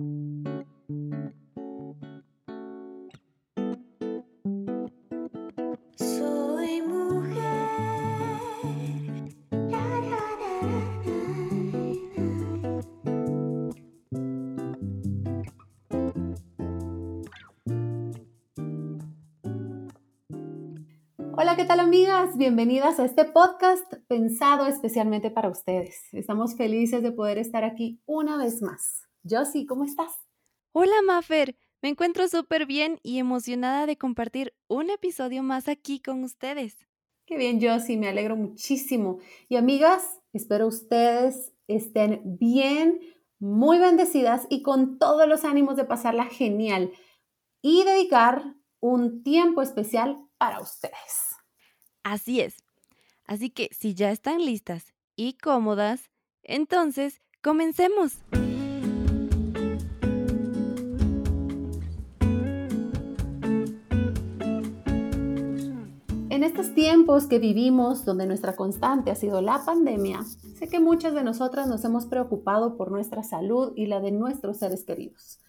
Hola, ¿qué tal amigas? Bienvenidas a este podcast pensado especialmente para ustedes. Estamos felices de poder estar aquí una vez más. Josie, ¿cómo estás? Hola, Maffer. Me encuentro súper bien y emocionada de compartir un episodio más aquí con ustedes. Qué bien, Josie, me alegro muchísimo. Y amigas, espero ustedes estén bien, muy bendecidas y con todos los ánimos de pasarla genial y dedicar un tiempo especial para ustedes. Así es. Así que si ya están listas y cómodas, entonces comencemos. En estos tiempos que vivimos, donde nuestra constante ha sido la pandemia, sé que muchas de nosotras nos hemos preocupado por nuestra salud y la de nuestros seres queridos.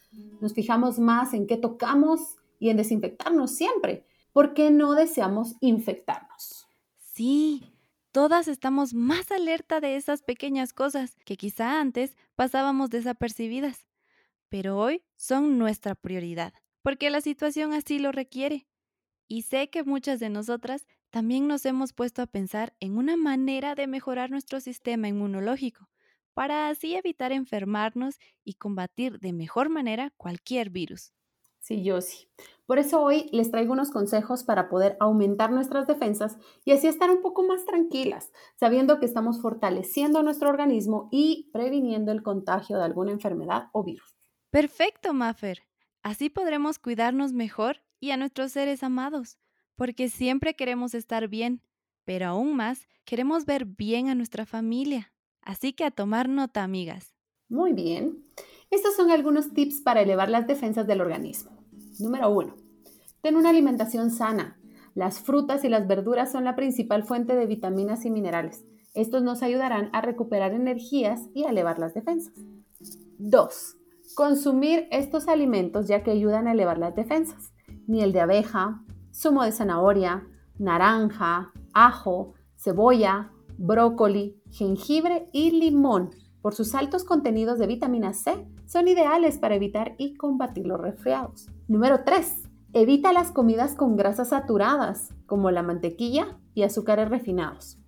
Nos fijamos más en qué tocamos y en desinfectarnos siempre, porque no deseamos infectarnos. Sí, todas estamos más alerta de esas pequeñas cosas que quizá antes pasábamos desapercibidas, pero hoy son nuestra prioridad, porque la situación así lo requiere. Y sé que muchas de nosotras también nos hemos puesto a pensar en una manera de mejorar nuestro sistema inmunológico, para así evitar enfermarnos y combatir de mejor manera cualquier virus. Sí, yo sí. Por eso hoy les traigo unos consejos para poder aumentar nuestras defensas y así estar un poco más tranquilas, sabiendo que estamos fortaleciendo nuestro organismo y previniendo el contagio de alguna enfermedad o virus. Perfecto, Maffer. Así podremos cuidarnos mejor y a nuestros seres amados, porque siempre queremos estar bien, pero aún más queremos ver bien a nuestra familia. Así que a tomar nota, amigas. Muy bien. Estos son algunos tips para elevar las defensas del organismo. Número 1. Ten una alimentación sana. Las frutas y las verduras son la principal fuente de vitaminas y minerales. Estos nos ayudarán a recuperar energías y a elevar las defensas. 2. Consumir estos alimentos ya que ayudan a elevar las defensas. Miel de abeja, zumo de zanahoria, naranja, ajo, cebolla, brócoli, jengibre y limón. Por sus altos contenidos de vitamina C, son ideales para evitar y combatir los resfriados. Número 3. Evita las comidas con grasas saturadas, como la mantequilla y azúcares refinados.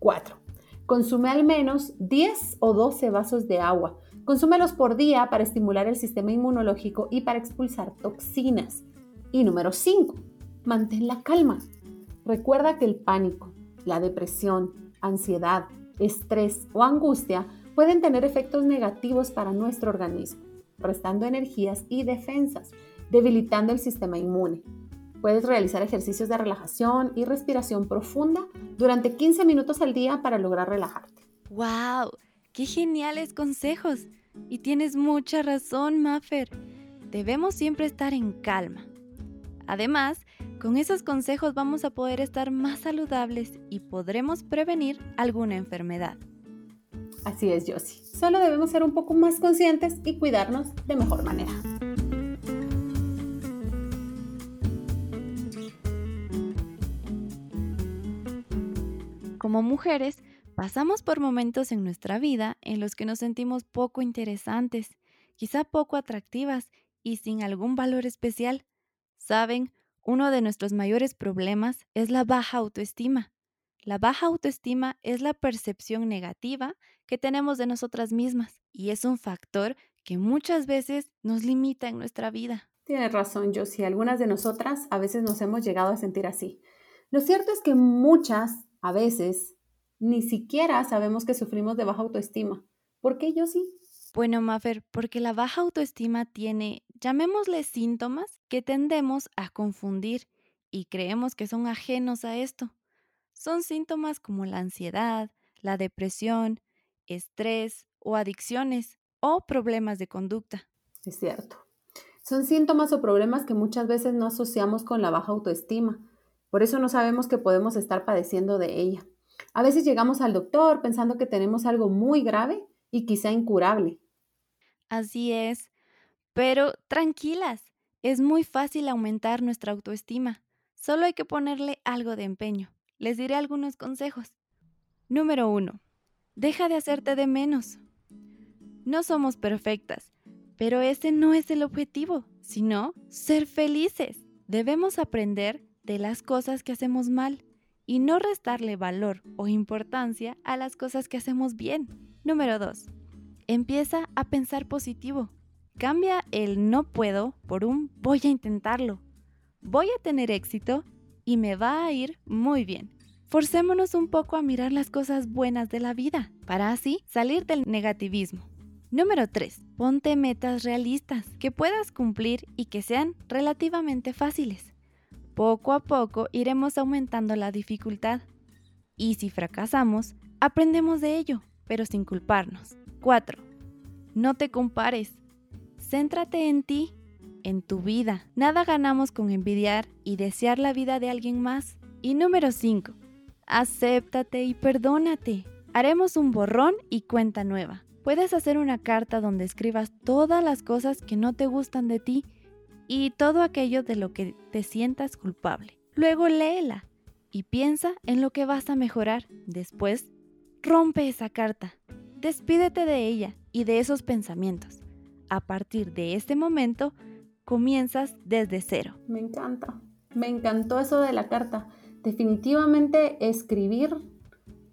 4. Consume al menos 10 o 12 vasos de agua. Consúmelos por día para estimular el sistema inmunológico y para expulsar toxinas. Y número 5. Mantén la calma. Recuerda que el pánico, la depresión, ansiedad, estrés o angustia pueden tener efectos negativos para nuestro organismo, restando energías y defensas, debilitando el sistema inmune. Puedes realizar ejercicios de relajación y respiración profunda durante 15 minutos al día para lograr relajarte. ¡Wow! ¡Qué geniales consejos! Y tienes mucha razón, Maffer. Debemos siempre estar en calma. Además, con esos consejos vamos a poder estar más saludables y podremos prevenir alguna enfermedad. Así es, Josie. Solo debemos ser un poco más conscientes y cuidarnos de mejor manera. Como mujeres, pasamos por momentos en nuestra vida en los que nos sentimos poco interesantes, quizá poco atractivas y sin algún valor especial. Saben, uno de nuestros mayores problemas es la baja autoestima. La baja autoestima es la percepción negativa que tenemos de nosotras mismas y es un factor que muchas veces nos limita en nuestra vida. Tienes razón, Josie. Algunas de nosotras a veces nos hemos llegado a sentir así. Lo cierto es que muchas, a veces, ni siquiera sabemos que sufrimos de baja autoestima. ¿Por qué, Josie? Bueno, Maffer, porque la baja autoestima tiene, llamémosle síntomas, que tendemos a confundir y creemos que son ajenos a esto. Son síntomas como la ansiedad, la depresión, estrés o adicciones o problemas de conducta. Es cierto. Son síntomas o problemas que muchas veces no asociamos con la baja autoestima. Por eso no sabemos que podemos estar padeciendo de ella. A veces llegamos al doctor pensando que tenemos algo muy grave y quizá incurable. Así es. Pero tranquilas, es muy fácil aumentar nuestra autoestima. Solo hay que ponerle algo de empeño. Les diré algunos consejos. Número 1. Deja de hacerte de menos. No somos perfectas, pero ese no es el objetivo, sino ser felices. Debemos aprender de las cosas que hacemos mal y no restarle valor o importancia a las cosas que hacemos bien. Número 2. Empieza a pensar positivo. Cambia el no puedo por un voy a intentarlo. Voy a tener éxito y me va a ir muy bien. Forcémonos un poco a mirar las cosas buenas de la vida para así salir del negativismo. Número 3. Ponte metas realistas que puedas cumplir y que sean relativamente fáciles. Poco a poco iremos aumentando la dificultad. Y si fracasamos, aprendemos de ello, pero sin culparnos. 4. No te compares. Céntrate en ti, en tu vida. Nada ganamos con envidiar y desear la vida de alguien más. Y número 5. Acéptate y perdónate. Haremos un borrón y cuenta nueva. Puedes hacer una carta donde escribas todas las cosas que no te gustan de ti y todo aquello de lo que te sientas culpable. Luego léela y piensa en lo que vas a mejorar. Después, rompe esa carta. Despídete de ella y de esos pensamientos. A partir de este momento, comienzas desde cero. Me encanta. Me encantó eso de la carta. Definitivamente escribir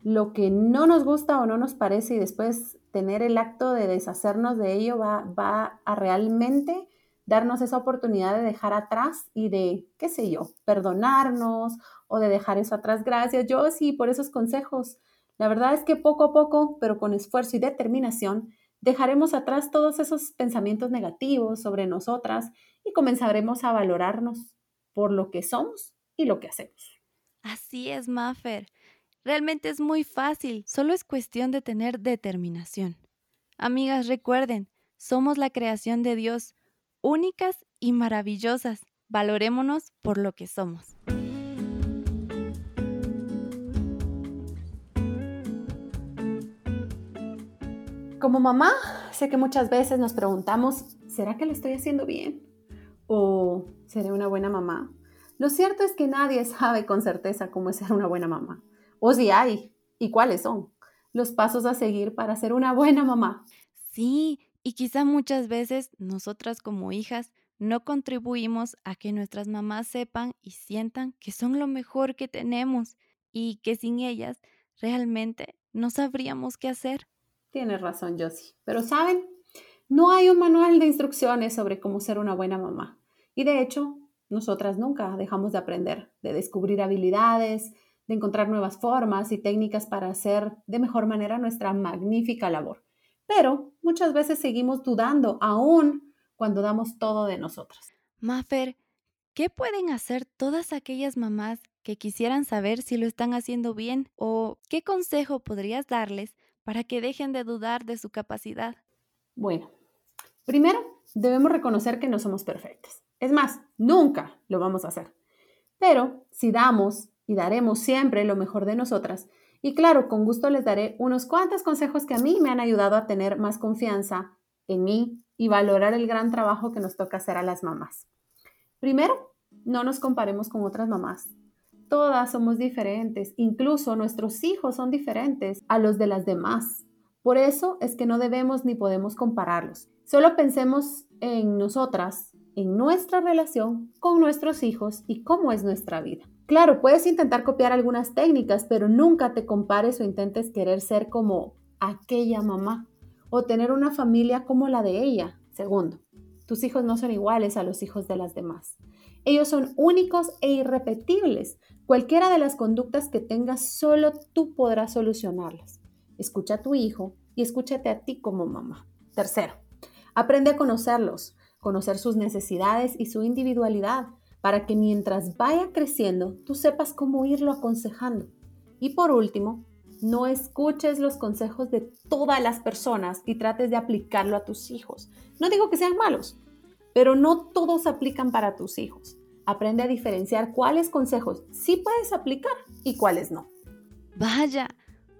lo que no nos gusta o no nos parece y después tener el acto de deshacernos de ello va, va a realmente darnos esa oportunidad de dejar atrás y de, qué sé yo, perdonarnos o de dejar eso atrás. Gracias, yo sí, por esos consejos. La verdad es que poco a poco, pero con esfuerzo y determinación, dejaremos atrás todos esos pensamientos negativos sobre nosotras y comenzaremos a valorarnos por lo que somos y lo que hacemos. Así es, Maffer. Realmente es muy fácil, solo es cuestión de tener determinación. Amigas, recuerden, somos la creación de Dios, únicas y maravillosas. Valorémonos por lo que somos. Como mamá, sé que muchas veces nos preguntamos, ¿será que lo estoy haciendo bien? ¿O seré una buena mamá? Lo cierto es que nadie sabe con certeza cómo ser una buena mamá o si hay y cuáles son los pasos a seguir para ser una buena mamá. Sí, y quizá muchas veces nosotras como hijas no contribuimos a que nuestras mamás sepan y sientan que son lo mejor que tenemos y que sin ellas realmente no sabríamos qué hacer. Tienes razón, Josie. Pero saben, no hay un manual de instrucciones sobre cómo ser una buena mamá. Y de hecho, nosotras nunca dejamos de aprender, de descubrir habilidades, de encontrar nuevas formas y técnicas para hacer de mejor manera nuestra magnífica labor. Pero muchas veces seguimos dudando aún cuando damos todo de nosotras. Mafer, ¿qué pueden hacer todas aquellas mamás que quisieran saber si lo están haciendo bien o qué consejo podrías darles para que dejen de dudar de su capacidad? Bueno, primero debemos reconocer que no somos perfectas. Es más, nunca lo vamos a hacer. Pero si damos y daremos siempre lo mejor de nosotras. Y claro, con gusto les daré unos cuantos consejos que a mí me han ayudado a tener más confianza en mí y valorar el gran trabajo que nos toca hacer a las mamás. Primero, no nos comparemos con otras mamás. Todas somos diferentes, incluso nuestros hijos son diferentes a los de las demás. Por eso es que no debemos ni podemos compararlos. Solo pensemos en nosotras, en nuestra relación con nuestros hijos y cómo es nuestra vida. Claro, puedes intentar copiar algunas técnicas, pero nunca te compares o intentes querer ser como aquella mamá o tener una familia como la de ella. Segundo, tus hijos no son iguales a los hijos de las demás. Ellos son únicos e irrepetibles. Cualquiera de las conductas que tengas, solo tú podrás solucionarlas. Escucha a tu hijo y escúchate a ti como mamá. Tercero, aprende a conocerlos, conocer sus necesidades y su individualidad para que mientras vaya creciendo tú sepas cómo irlo aconsejando. Y por último, no escuches los consejos de todas las personas y trates de aplicarlo a tus hijos. No digo que sean malos, pero no todos aplican para tus hijos. Aprende a diferenciar cuáles consejos sí puedes aplicar y cuáles no. Vaya,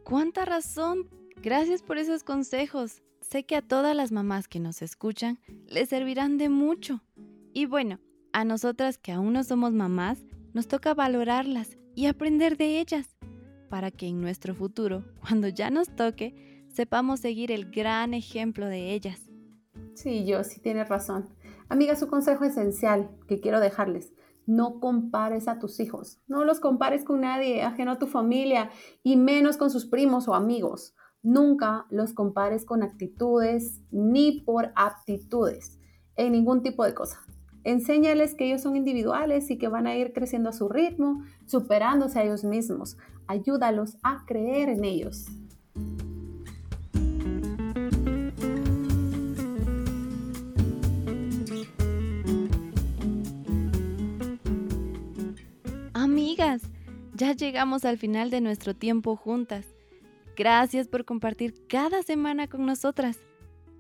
cuánta razón. Gracias por esos consejos. sé que a todas las mamás que nos escuchan les servirán de mucho. Y bueno, a nosotras que aún no somos mamás, nos toca valorarlas y aprender de ellas, para que en nuestro futuro, cuando ya nos toque, sepamos seguir el gran ejemplo de ellas. Sí, yo sí tienes razón. Amiga, su consejo esencial que quiero dejarles. No compares a tus hijos, no los compares con nadie ajeno a tu familia y menos con sus primos o amigos. Nunca los compares con actitudes ni por aptitudes en ningún tipo de cosa. Enséñales que ellos son individuales y que van a ir creciendo a su ritmo, superándose a ellos mismos. Ayúdalos a creer en ellos. Amigas, ya llegamos al final de nuestro tiempo juntas. Gracias por compartir cada semana con nosotras.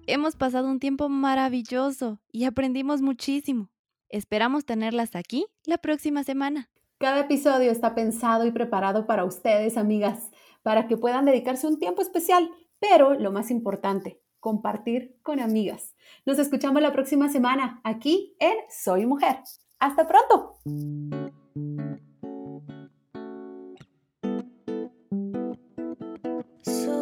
Hemos pasado un tiempo maravilloso y aprendimos muchísimo. Esperamos tenerlas aquí la próxima semana. Cada episodio está pensado y preparado para ustedes, amigas, para que puedan dedicarse un tiempo especial, pero lo más importante, compartir con amigas. Nos escuchamos la próxima semana aquí en Soy Mujer. Hasta pronto. Soy